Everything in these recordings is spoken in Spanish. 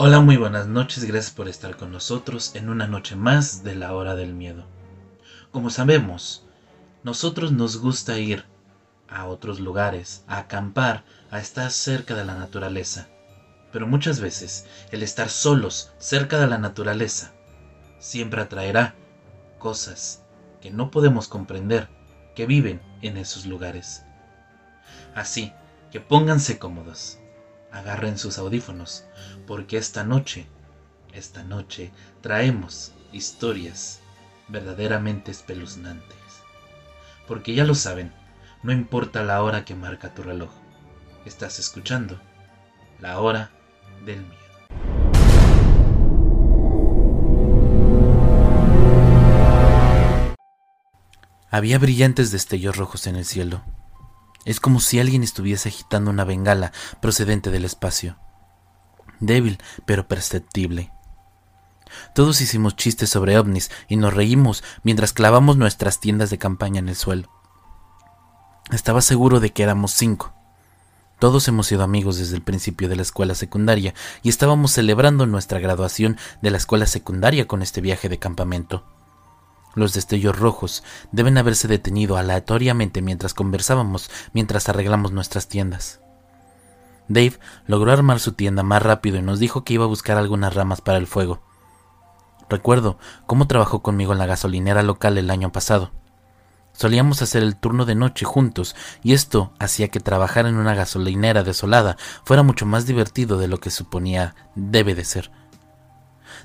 Hola, muy buenas noches, gracias por estar con nosotros en una noche más de la hora del miedo. Como sabemos, nosotros nos gusta ir a otros lugares, a acampar, a estar cerca de la naturaleza. Pero muchas veces el estar solos cerca de la naturaleza siempre atraerá cosas que no podemos comprender que viven en esos lugares. Así que pónganse cómodos, agarren sus audífonos, porque esta noche, esta noche traemos historias verdaderamente espeluznantes. Porque ya lo saben, no importa la hora que marca tu reloj, estás escuchando la hora del miedo. Había brillantes destellos rojos en el cielo. Es como si alguien estuviese agitando una bengala procedente del espacio. Débil, pero perceptible. Todos hicimos chistes sobre ovnis y nos reímos mientras clavamos nuestras tiendas de campaña en el suelo. Estaba seguro de que éramos cinco. Todos hemos sido amigos desde el principio de la escuela secundaria y estábamos celebrando nuestra graduación de la escuela secundaria con este viaje de campamento. Los destellos rojos deben haberse detenido aleatoriamente mientras conversábamos, mientras arreglamos nuestras tiendas. Dave logró armar su tienda más rápido y nos dijo que iba a buscar algunas ramas para el fuego. Recuerdo cómo trabajó conmigo en la gasolinera local el año pasado. Solíamos hacer el turno de noche juntos, y esto hacía que trabajar en una gasolinera desolada fuera mucho más divertido de lo que suponía debe de ser.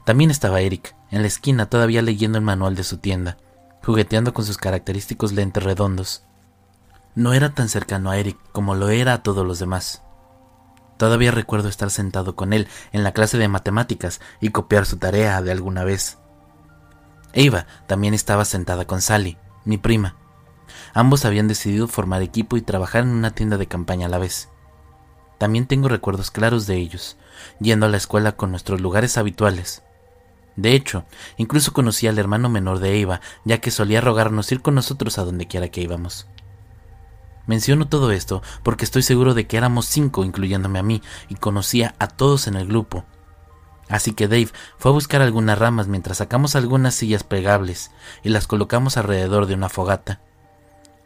También estaba Eric, en la esquina todavía leyendo el manual de su tienda, jugueteando con sus característicos lentes redondos. No era tan cercano a Eric como lo era a todos los demás. Todavía recuerdo estar sentado con él en la clase de matemáticas y copiar su tarea de alguna vez. Eva también estaba sentada con Sally, mi prima. Ambos habían decidido formar equipo y trabajar en una tienda de campaña a la vez. También tengo recuerdos claros de ellos, yendo a la escuela con nuestros lugares habituales, de hecho, incluso conocí al hermano menor de Eva, ya que solía rogarnos ir con nosotros a donde quiera que íbamos. Menciono todo esto porque estoy seguro de que éramos cinco, incluyéndome a mí, y conocía a todos en el grupo. Así que Dave fue a buscar algunas ramas mientras sacamos algunas sillas plegables y las colocamos alrededor de una fogata.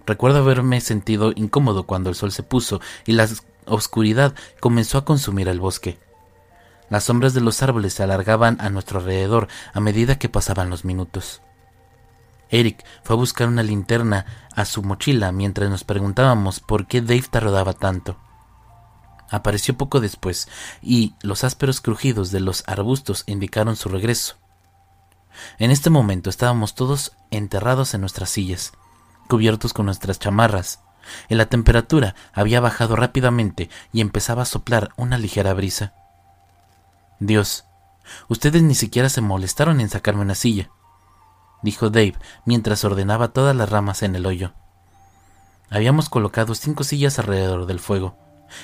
Recuerdo haberme sentido incómodo cuando el sol se puso y la oscuridad comenzó a consumir el bosque. Las sombras de los árboles se alargaban a nuestro alrededor a medida que pasaban los minutos. Eric fue a buscar una linterna a su mochila mientras nos preguntábamos por qué Dave tardaba tanto. Apareció poco después y los ásperos crujidos de los arbustos indicaron su regreso. En este momento estábamos todos enterrados en nuestras sillas, cubiertos con nuestras chamarras, la temperatura había bajado rápidamente y empezaba a soplar una ligera brisa. Dios, ustedes ni siquiera se molestaron en sacarme una silla, dijo Dave mientras ordenaba todas las ramas en el hoyo. Habíamos colocado cinco sillas alrededor del fuego.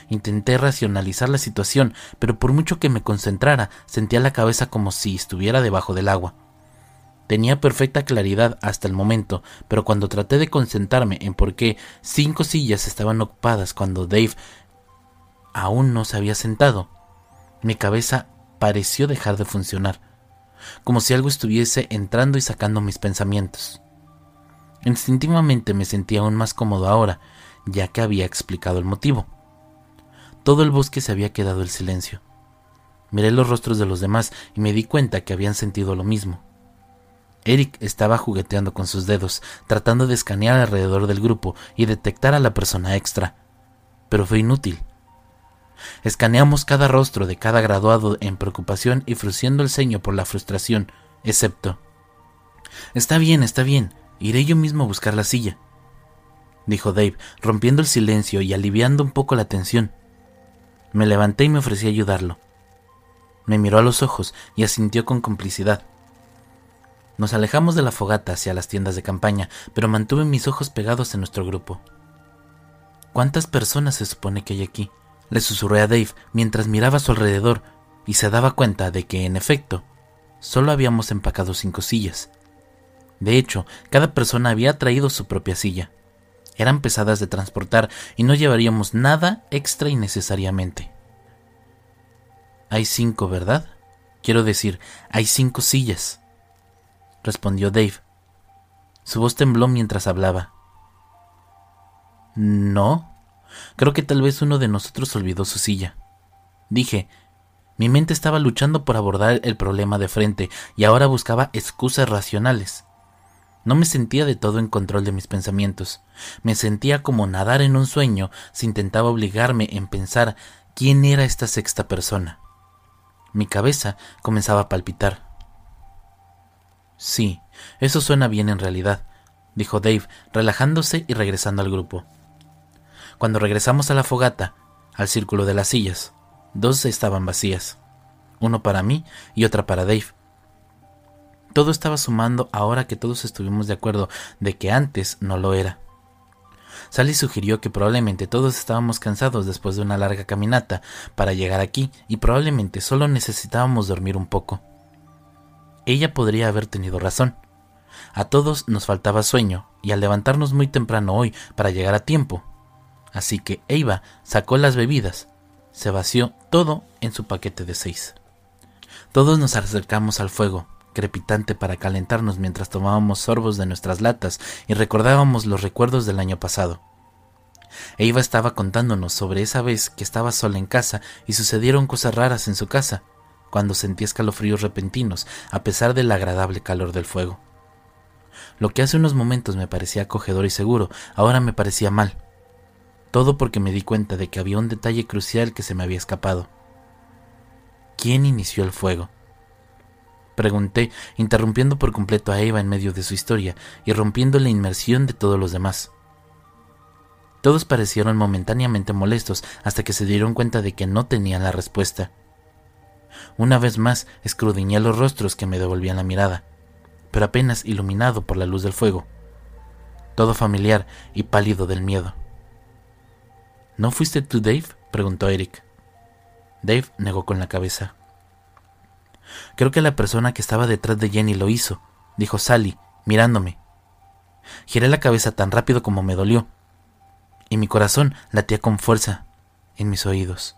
Intenté racionalizar la situación, pero por mucho que me concentrara, sentía la cabeza como si estuviera debajo del agua. Tenía perfecta claridad hasta el momento, pero cuando traté de concentrarme en por qué cinco sillas estaban ocupadas cuando Dave aún no se había sentado, mi cabeza pareció dejar de funcionar, como si algo estuviese entrando y sacando mis pensamientos. Instintivamente me sentía aún más cómodo ahora, ya que había explicado el motivo. Todo el bosque se había quedado en silencio. Miré los rostros de los demás y me di cuenta que habían sentido lo mismo. Eric estaba jugueteando con sus dedos, tratando de escanear alrededor del grupo y detectar a la persona extra, pero fue inútil. Escaneamos cada rostro de cada graduado en preocupación y frunciendo el ceño por la frustración, excepto. Está bien, está bien, iré yo mismo a buscar la silla, dijo Dave, rompiendo el silencio y aliviando un poco la tensión. Me levanté y me ofrecí a ayudarlo. Me miró a los ojos y asintió con complicidad. Nos alejamos de la fogata hacia las tiendas de campaña, pero mantuve mis ojos pegados en nuestro grupo. ¿Cuántas personas se supone que hay aquí? Le susurré a Dave mientras miraba a su alrededor y se daba cuenta de que, en efecto, solo habíamos empacado cinco sillas. De hecho, cada persona había traído su propia silla. Eran pesadas de transportar y no llevaríamos nada extra innecesariamente. Hay cinco, ¿verdad? Quiero decir, hay cinco sillas, respondió Dave. Su voz tembló mientras hablaba. No, creo que tal vez uno de nosotros olvidó su silla. Dije, mi mente estaba luchando por abordar el problema de frente y ahora buscaba excusas racionales. No me sentía de todo en control de mis pensamientos. Me sentía como nadar en un sueño si intentaba obligarme en pensar quién era esta sexta persona. Mi cabeza comenzaba a palpitar. Sí, eso suena bien en realidad, dijo Dave, relajándose y regresando al grupo. Cuando regresamos a la fogata, al círculo de las sillas, dos estaban vacías, uno para mí y otra para Dave. Todo estaba sumando ahora que todos estuvimos de acuerdo de que antes no lo era. Sally sugirió que probablemente todos estábamos cansados después de una larga caminata para llegar aquí y probablemente solo necesitábamos dormir un poco. Ella podría haber tenido razón. A todos nos faltaba sueño y al levantarnos muy temprano hoy para llegar a tiempo. Así que Eva sacó las bebidas, se vació todo en su paquete de seis. Todos nos acercamos al fuego, crepitante para calentarnos mientras tomábamos sorbos de nuestras latas y recordábamos los recuerdos del año pasado. Eva estaba contándonos sobre esa vez que estaba sola en casa y sucedieron cosas raras en su casa, cuando sentí escalofríos repentinos a pesar del agradable calor del fuego. Lo que hace unos momentos me parecía acogedor y seguro, ahora me parecía mal. Todo porque me di cuenta de que había un detalle crucial que se me había escapado. ¿Quién inició el fuego? Pregunté, interrumpiendo por completo a Eva en medio de su historia y rompiendo la inmersión de todos los demás. Todos parecieron momentáneamente molestos hasta que se dieron cuenta de que no tenían la respuesta. Una vez más escrudiñé los rostros que me devolvían la mirada, pero apenas iluminado por la luz del fuego, todo familiar y pálido del miedo. ¿No fuiste tú, Dave? preguntó Eric. Dave negó con la cabeza. Creo que la persona que estaba detrás de Jenny lo hizo, dijo Sally, mirándome. Giré la cabeza tan rápido como me dolió, y mi corazón latía con fuerza en mis oídos.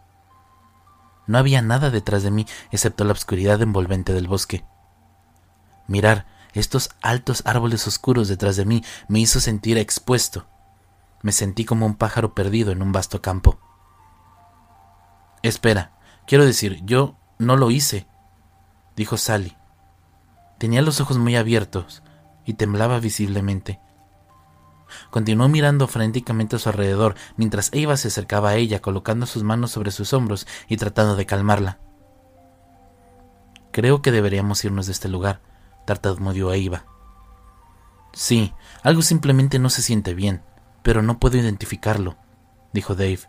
No había nada detrás de mí excepto la oscuridad envolvente del bosque. Mirar estos altos árboles oscuros detrás de mí me hizo sentir expuesto. Me sentí como un pájaro perdido en un vasto campo. Espera, quiero decir, yo no lo hice, dijo Sally. Tenía los ojos muy abiertos y temblaba visiblemente. Continuó mirando frenéticamente a su alrededor mientras Eva se acercaba a ella colocando sus manos sobre sus hombros y tratando de calmarla. Creo que deberíamos irnos de este lugar, tartamudeó Eva. Sí, algo simplemente no se siente bien, pero no puedo identificarlo, dijo Dave.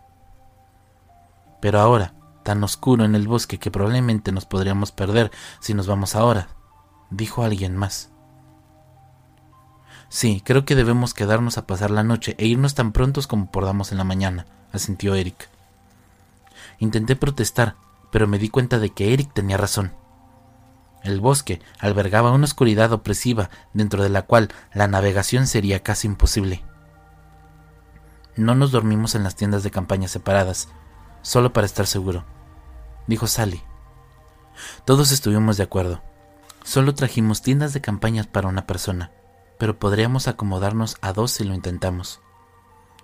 Pero ahora, tan oscuro en el bosque que probablemente nos podríamos perder si nos vamos ahora, dijo alguien más. Sí, creo que debemos quedarnos a pasar la noche e irnos tan prontos como podamos en la mañana, asintió Eric. Intenté protestar, pero me di cuenta de que Eric tenía razón. El bosque albergaba una oscuridad opresiva dentro de la cual la navegación sería casi imposible. No nos dormimos en las tiendas de campaña separadas, solo para estar seguro dijo Sally. Todos estuvimos de acuerdo. Solo trajimos tiendas de campañas para una persona, pero podríamos acomodarnos a dos si lo intentamos.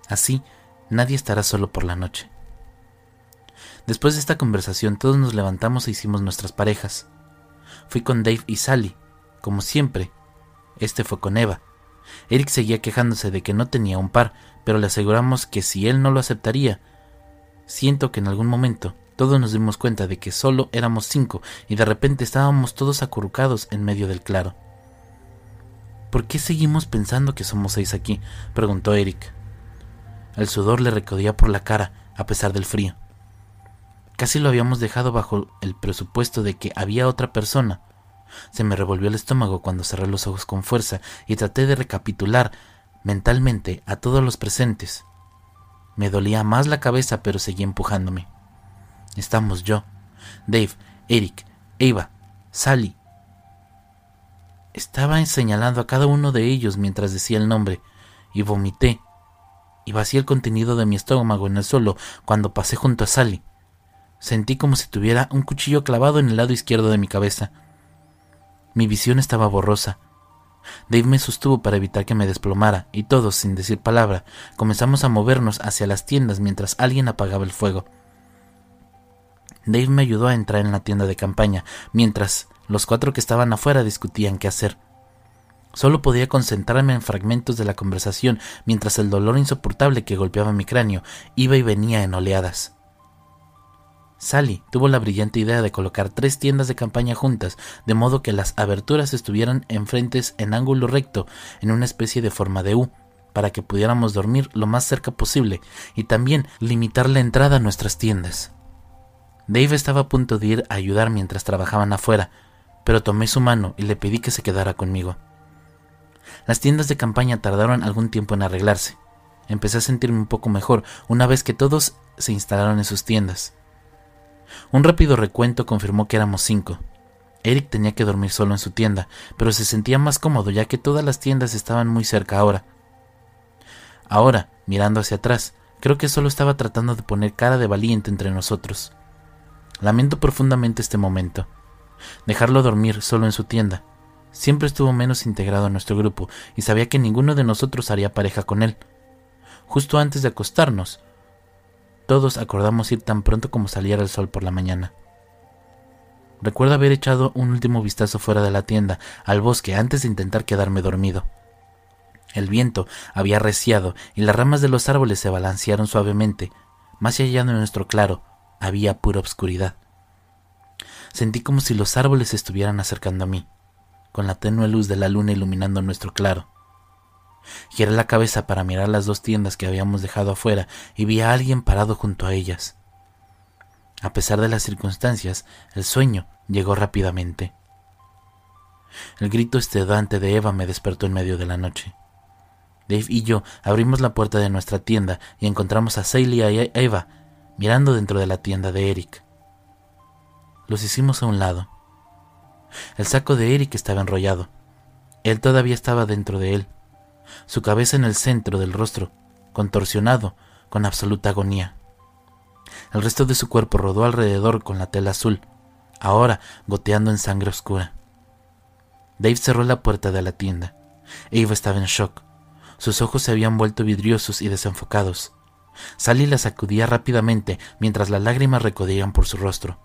Así, nadie estará solo por la noche. Después de esta conversación, todos nos levantamos e hicimos nuestras parejas. Fui con Dave y Sally, como siempre. Este fue con Eva. Eric seguía quejándose de que no tenía un par, pero le aseguramos que si él no lo aceptaría, siento que en algún momento todos nos dimos cuenta de que solo éramos cinco y de repente estábamos todos acurrucados en medio del claro. ¿Por qué seguimos pensando que somos seis aquí? preguntó Eric. El sudor le recodía por la cara a pesar del frío. Casi lo habíamos dejado bajo el presupuesto de que había otra persona, Se me revolvió el estómago cuando cerré los ojos con fuerza y traté de recapitular mentalmente a todos los presentes. Me dolía más la cabeza, pero seguía empujándome. Estamos yo, Dave, Eric, Eva, Sally. Estaba señalando a cada uno de ellos mientras decía el nombre, y vomité, y vacié el contenido de mi estómago en el suelo cuando pasé junto a Sally. Sentí como si tuviera un cuchillo clavado en el lado izquierdo de mi cabeza. Mi visión estaba borrosa. Dave me sostuvo para evitar que me desplomara, y todos, sin decir palabra, comenzamos a movernos hacia las tiendas mientras alguien apagaba el fuego. Dave me ayudó a entrar en la tienda de campaña, mientras los cuatro que estaban afuera discutían qué hacer. Solo podía concentrarme en fragmentos de la conversación mientras el dolor insoportable que golpeaba mi cráneo iba y venía en oleadas. Sally tuvo la brillante idea de colocar tres tiendas de campaña juntas, de modo que las aberturas estuvieran enfrentes en ángulo recto, en una especie de forma de U, para que pudiéramos dormir lo más cerca posible, y también limitar la entrada a nuestras tiendas. Dave estaba a punto de ir a ayudar mientras trabajaban afuera, pero tomé su mano y le pedí que se quedara conmigo. Las tiendas de campaña tardaron algún tiempo en arreglarse. Empecé a sentirme un poco mejor una vez que todos se instalaron en sus tiendas. Un rápido recuento confirmó que éramos cinco. Eric tenía que dormir solo en su tienda, pero se sentía más cómodo ya que todas las tiendas estaban muy cerca ahora. Ahora, mirando hacia atrás, creo que solo estaba tratando de poner cara de valiente entre nosotros. Lamento profundamente este momento. Dejarlo dormir solo en su tienda. Siempre estuvo menos integrado a nuestro grupo y sabía que ninguno de nosotros haría pareja con él. Justo antes de acostarnos, todos acordamos ir tan pronto como saliera el sol por la mañana. Recuerdo haber echado un último vistazo fuera de la tienda, al bosque, antes de intentar quedarme dormido. El viento había reciado y las ramas de los árboles se balancearon suavemente. Más allá de nuestro claro había pura obscuridad. Sentí como si los árboles estuvieran acercando a mí, con la tenue luz de la luna iluminando nuestro claro. Giré la cabeza para mirar las dos tiendas que habíamos dejado afuera y vi a alguien parado junto a ellas. A pesar de las circunstancias, el sueño llegó rápidamente. El grito estedante de Eva me despertó en medio de la noche. Dave y yo abrimos la puerta de nuestra tienda y encontramos a Celia y a Eva mirando dentro de la tienda de Eric. Los hicimos a un lado. El saco de Eric estaba enrollado. Él todavía estaba dentro de él, su cabeza en el centro del rostro, contorsionado con absoluta agonía. El resto de su cuerpo rodó alrededor con la tela azul, ahora goteando en sangre oscura. Dave cerró la puerta de la tienda. Eva estaba en shock. Sus ojos se habían vuelto vidriosos y desenfocados. Sally la sacudía rápidamente mientras las lágrimas recodían por su rostro.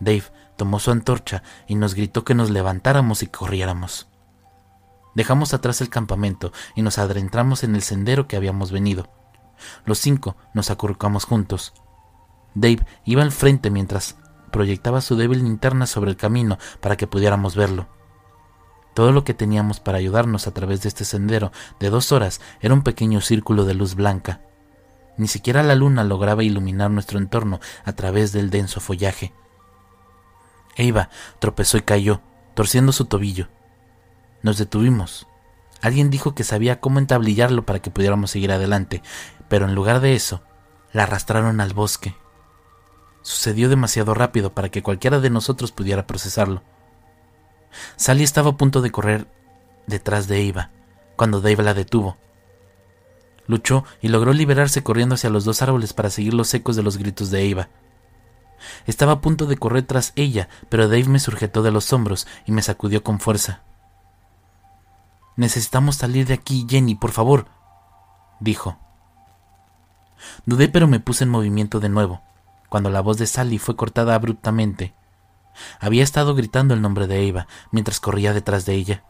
Dave tomó su antorcha y nos gritó que nos levantáramos y corriéramos. Dejamos atrás el campamento y nos adentramos en el sendero que habíamos venido. Los cinco nos acurrucamos juntos. Dave iba al frente mientras proyectaba su débil linterna sobre el camino para que pudiéramos verlo. Todo lo que teníamos para ayudarnos a través de este sendero de dos horas era un pequeño círculo de luz blanca. Ni siquiera la luna lograba iluminar nuestro entorno a través del denso follaje. Eva tropezó y cayó, torciendo su tobillo. Nos detuvimos. Alguien dijo que sabía cómo entablillarlo para que pudiéramos seguir adelante, pero en lugar de eso, la arrastraron al bosque. Sucedió demasiado rápido para que cualquiera de nosotros pudiera procesarlo. Sally estaba a punto de correr detrás de Eva, cuando Dave la detuvo. Luchó y logró liberarse corriendo hacia los dos árboles para seguir los ecos de los gritos de Eva. Estaba a punto de correr tras ella, pero Dave me sujetó de los hombros y me sacudió con fuerza. Necesitamos salir de aquí, Jenny, por favor, dijo. Dudé, pero me puse en movimiento de nuevo, cuando la voz de Sally fue cortada abruptamente. Había estado gritando el nombre de Eva mientras corría detrás de ella.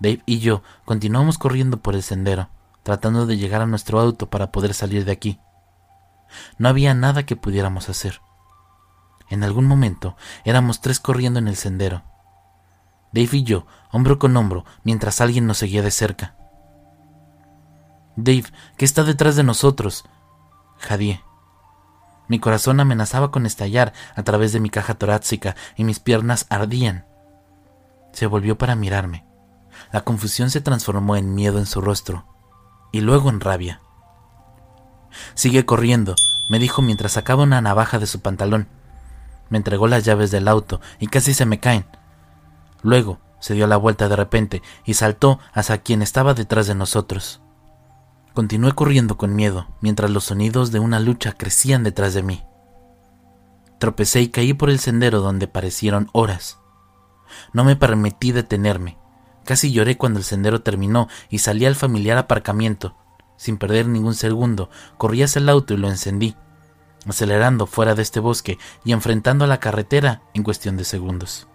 Dave y yo continuamos corriendo por el sendero tratando de llegar a nuestro auto para poder salir de aquí. No había nada que pudiéramos hacer. En algún momento éramos tres corriendo en el sendero. Dave y yo, hombro con hombro, mientras alguien nos seguía de cerca. Dave, ¿qué está detrás de nosotros? Jadié. Mi corazón amenazaba con estallar a través de mi caja torácica y mis piernas ardían Se volvió para mirarme. La confusión se transformó en miedo en su rostro y luego en rabia. Sigue corriendo, me dijo mientras sacaba una navaja de su pantalón. Me entregó las llaves del auto y casi se me caen. Luego se dio la vuelta de repente y saltó hacia quien estaba detrás de nosotros. Continué corriendo con miedo mientras los sonidos de una lucha crecían detrás de mí. Tropecé y caí por el sendero donde parecieron horas. No me permití detenerme. Casi lloré cuando el sendero terminó y salí al familiar aparcamiento. Sin perder ningún segundo, corrí hacia el auto y lo encendí, acelerando fuera de este bosque y enfrentando a la carretera en cuestión de segundos.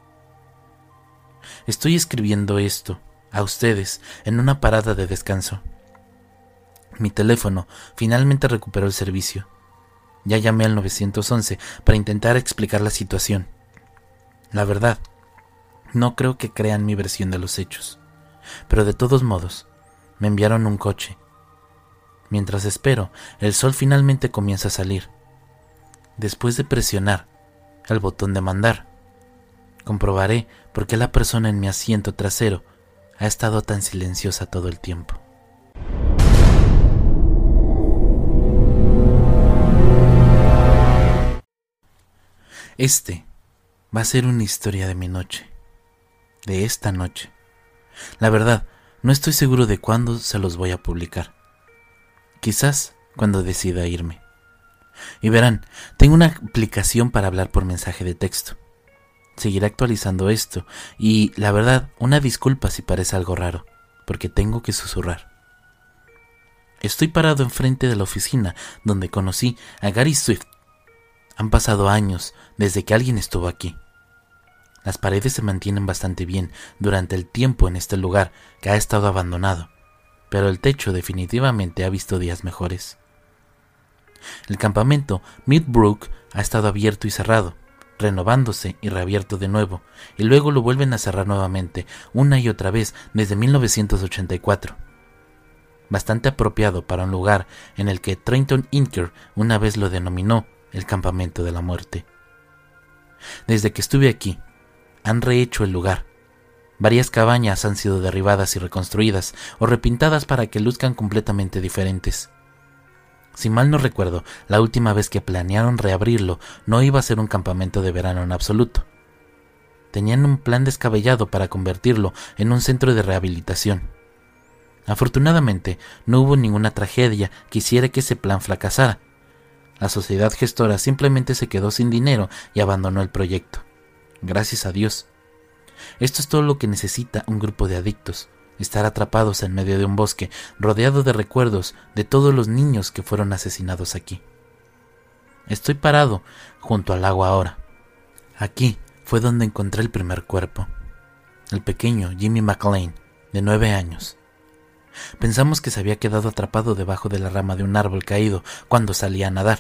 Estoy escribiendo esto a ustedes en una parada de descanso. Mi teléfono finalmente recuperó el servicio. Ya llamé al 911 para intentar explicar la situación. La verdad, no creo que crean mi versión de los hechos. Pero de todos modos, me enviaron un coche. Mientras espero, el sol finalmente comienza a salir. Después de presionar el botón de mandar, comprobaré por qué la persona en mi asiento trasero ha estado tan silenciosa todo el tiempo. Este va a ser una historia de mi noche, de esta noche. La verdad, no estoy seguro de cuándo se los voy a publicar. Quizás cuando decida irme. Y verán, tengo una aplicación para hablar por mensaje de texto. Seguiré actualizando esto y, la verdad, una disculpa si parece algo raro, porque tengo que susurrar. Estoy parado enfrente de la oficina donde conocí a Gary Swift han pasado años desde que alguien estuvo aquí. Las paredes se mantienen bastante bien durante el tiempo en este lugar que ha estado abandonado, pero el techo definitivamente ha visto días mejores. El campamento Midbrook ha estado abierto y cerrado, renovándose y reabierto de nuevo, y luego lo vuelven a cerrar nuevamente, una y otra vez desde 1984. Bastante apropiado para un lugar en el que Trenton Inker una vez lo denominó el campamento de la muerte. Desde que estuve aquí, han rehecho el lugar. Varias cabañas han sido derribadas y reconstruidas o repintadas para que luzcan completamente diferentes. Si mal no recuerdo, la última vez que planearon reabrirlo no iba a ser un campamento de verano en absoluto. Tenían un plan descabellado para convertirlo en un centro de rehabilitación. Afortunadamente, no hubo ninguna tragedia que hiciera que ese plan fracasara, la sociedad gestora simplemente se quedó sin dinero y abandonó el proyecto. Gracias a Dios. Esto es todo lo que necesita un grupo de adictos, estar atrapados en medio de un bosque, rodeado de recuerdos de todos los niños que fueron asesinados aquí. Estoy parado junto al agua ahora. Aquí fue donde encontré el primer cuerpo. El pequeño Jimmy McLean, de nueve años. Pensamos que se había quedado atrapado debajo de la rama de un árbol caído cuando salía a nadar.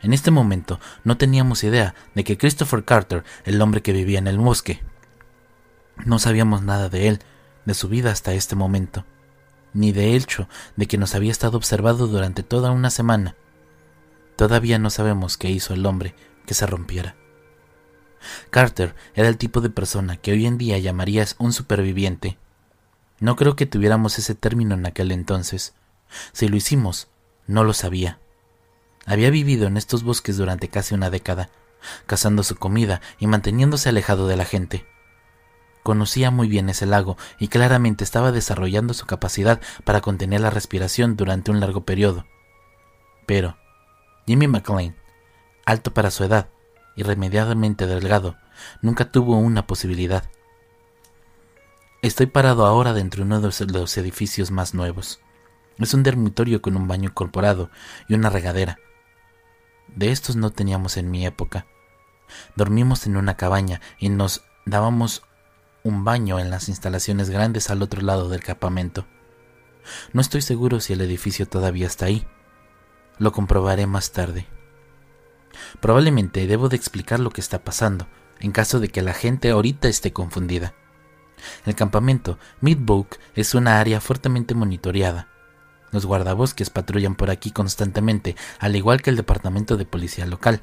En este momento no teníamos idea de que Christopher Carter, el hombre que vivía en el bosque, no sabíamos nada de él, de su vida hasta este momento, ni de hecho de que nos había estado observado durante toda una semana. Todavía no sabemos qué hizo el hombre que se rompiera. Carter era el tipo de persona que hoy en día llamarías un superviviente no creo que tuviéramos ese término en aquel entonces. Si lo hicimos, no lo sabía. Había vivido en estos bosques durante casi una década, cazando su comida y manteniéndose alejado de la gente. Conocía muy bien ese lago y claramente estaba desarrollando su capacidad para contener la respiración durante un largo periodo. Pero Jimmy McLean, alto para su edad, irremediablemente delgado, nunca tuvo una posibilidad. Estoy parado ahora dentro de uno de los edificios más nuevos. Es un dormitorio con un baño incorporado y una regadera. De estos no teníamos en mi época. Dormimos en una cabaña y nos dábamos un baño en las instalaciones grandes al otro lado del campamento. No estoy seguro si el edificio todavía está ahí. Lo comprobaré más tarde. Probablemente debo de explicar lo que está pasando, en caso de que la gente ahorita esté confundida. El campamento Midbook es una área fuertemente monitoreada. Los guardabosques patrullan por aquí constantemente, al igual que el departamento de policía local.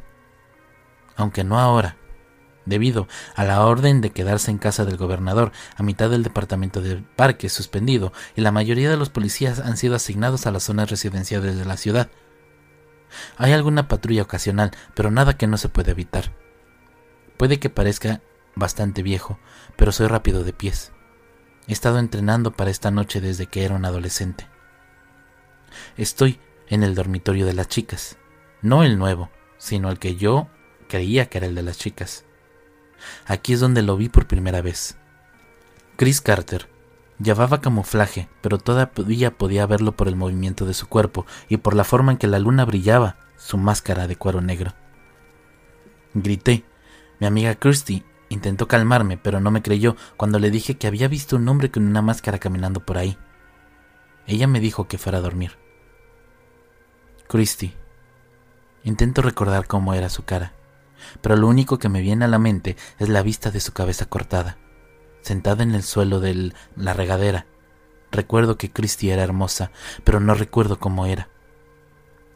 Aunque no ahora. Debido a la orden de quedarse en casa del gobernador a mitad del departamento de parque suspendido y la mayoría de los policías han sido asignados a las zonas residenciales de la ciudad. Hay alguna patrulla ocasional, pero nada que no se pueda evitar. Puede que parezca bastante viejo, pero soy rápido de pies. He estado entrenando para esta noche desde que era un adolescente. Estoy en el dormitorio de las chicas, no el nuevo, sino el que yo creía que era el de las chicas. Aquí es donde lo vi por primera vez. Chris Carter llevaba camuflaje, pero todavía podía verlo por el movimiento de su cuerpo y por la forma en que la luna brillaba su máscara de cuero negro. Grité. Mi amiga Kirsty intentó calmarme, pero no me creyó cuando le dije que había visto un hombre con una máscara caminando por ahí. Ella me dijo que fuera a dormir. Christy. Intento recordar cómo era su cara pero lo único que me viene a la mente es la vista de su cabeza cortada, sentada en el suelo de la regadera. Recuerdo que Christie era hermosa, pero no recuerdo cómo era.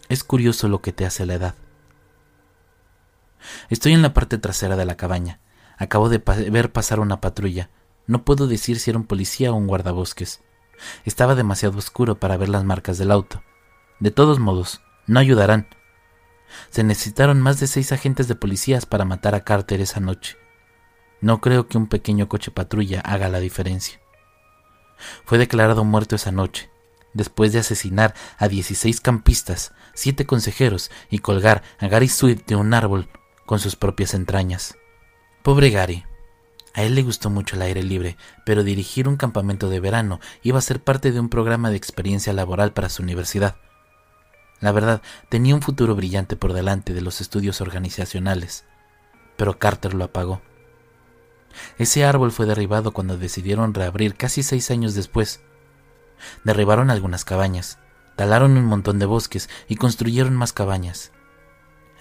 Es curioso lo que te hace la edad. Estoy en la parte trasera de la cabaña. Acabo de ver pasar una patrulla. No puedo decir si era un policía o un guardabosques. Estaba demasiado oscuro para ver las marcas del auto. De todos modos, no ayudarán. Se necesitaron más de seis agentes de policías para matar a Carter esa noche. No creo que un pequeño coche patrulla haga la diferencia. Fue declarado muerto esa noche, después de asesinar a 16 campistas, siete consejeros y colgar a Gary Swift de un árbol con sus propias entrañas. Pobre Gary. A él le gustó mucho el aire libre, pero dirigir un campamento de verano iba a ser parte de un programa de experiencia laboral para su universidad. La verdad, tenía un futuro brillante por delante de los estudios organizacionales, pero Carter lo apagó. Ese árbol fue derribado cuando decidieron reabrir casi seis años después. Derribaron algunas cabañas, talaron un montón de bosques y construyeron más cabañas.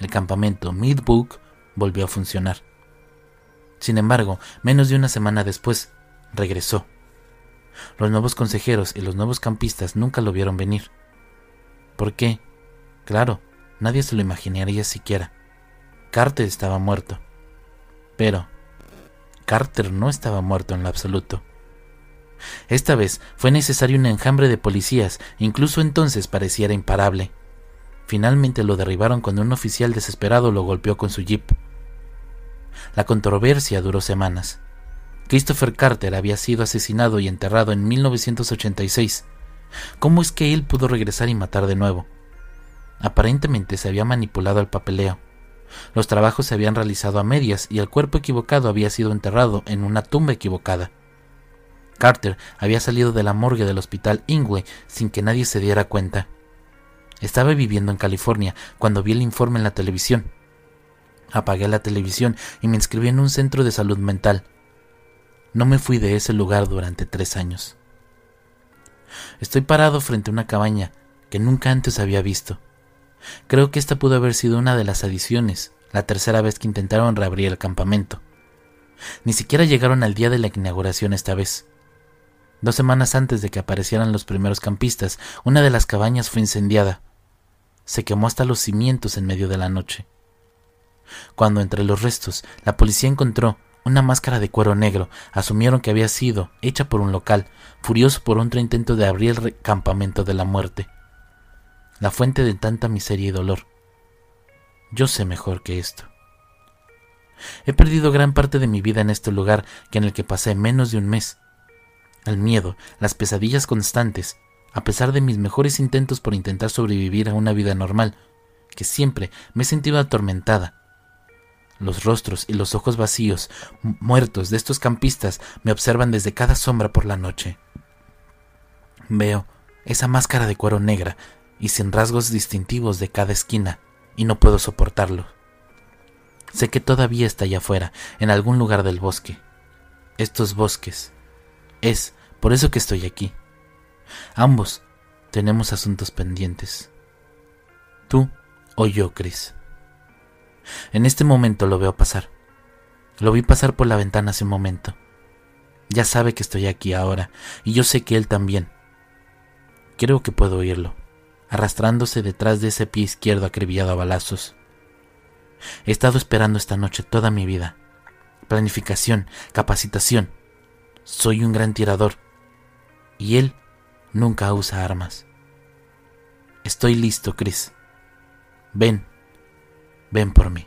El campamento Midbook volvió a funcionar. Sin embargo, menos de una semana después, regresó. Los nuevos consejeros y los nuevos campistas nunca lo vieron venir. ¿Por qué? Claro, nadie se lo imaginaría siquiera. Carter estaba muerto. Pero Carter no estaba muerto en lo absoluto. Esta vez fue necesario un enjambre de policías, incluso entonces pareciera imparable. Finalmente lo derribaron cuando un oficial desesperado lo golpeó con su jeep. La controversia duró semanas. Christopher Carter había sido asesinado y enterrado en 1986. ¿Cómo es que él pudo regresar y matar de nuevo? Aparentemente se había manipulado el papeleo. Los trabajos se habían realizado a medias y el cuerpo equivocado había sido enterrado en una tumba equivocada. Carter había salido de la morgue del hospital Ingwe sin que nadie se diera cuenta. Estaba viviendo en California cuando vi el informe en la televisión. Apagué la televisión y me inscribí en un centro de salud mental. No me fui de ese lugar durante tres años. Estoy parado frente a una cabaña que nunca antes había visto. Creo que esta pudo haber sido una de las adiciones, la tercera vez que intentaron reabrir el campamento. Ni siquiera llegaron al día de la inauguración esta vez. Dos semanas antes de que aparecieran los primeros campistas, una de las cabañas fue incendiada. Se quemó hasta los cimientos en medio de la noche. Cuando entre los restos la policía encontró una máscara de cuero negro, asumieron que había sido hecha por un local, furioso por otro intento de abrir el campamento de la muerte la fuente de tanta miseria y dolor. Yo sé mejor que esto. He perdido gran parte de mi vida en este lugar que en el que pasé menos de un mes. El miedo, las pesadillas constantes, a pesar de mis mejores intentos por intentar sobrevivir a una vida normal, que siempre me he sentido atormentada. Los rostros y los ojos vacíos, muertos de estos campistas me observan desde cada sombra por la noche. Veo esa máscara de cuero negra y sin rasgos distintivos de cada esquina, y no puedo soportarlo. Sé que todavía está allá afuera, en algún lugar del bosque. Estos bosques. Es por eso que estoy aquí. Ambos tenemos asuntos pendientes. Tú o yo, Chris. En este momento lo veo pasar. Lo vi pasar por la ventana hace un momento. Ya sabe que estoy aquí ahora, y yo sé que él también. Creo que puedo oírlo arrastrándose detrás de ese pie izquierdo acribillado a balazos. He estado esperando esta noche toda mi vida. planificación, capacitación. Soy un gran tirador. Y él nunca usa armas. Estoy listo, Chris. Ven, ven por mí.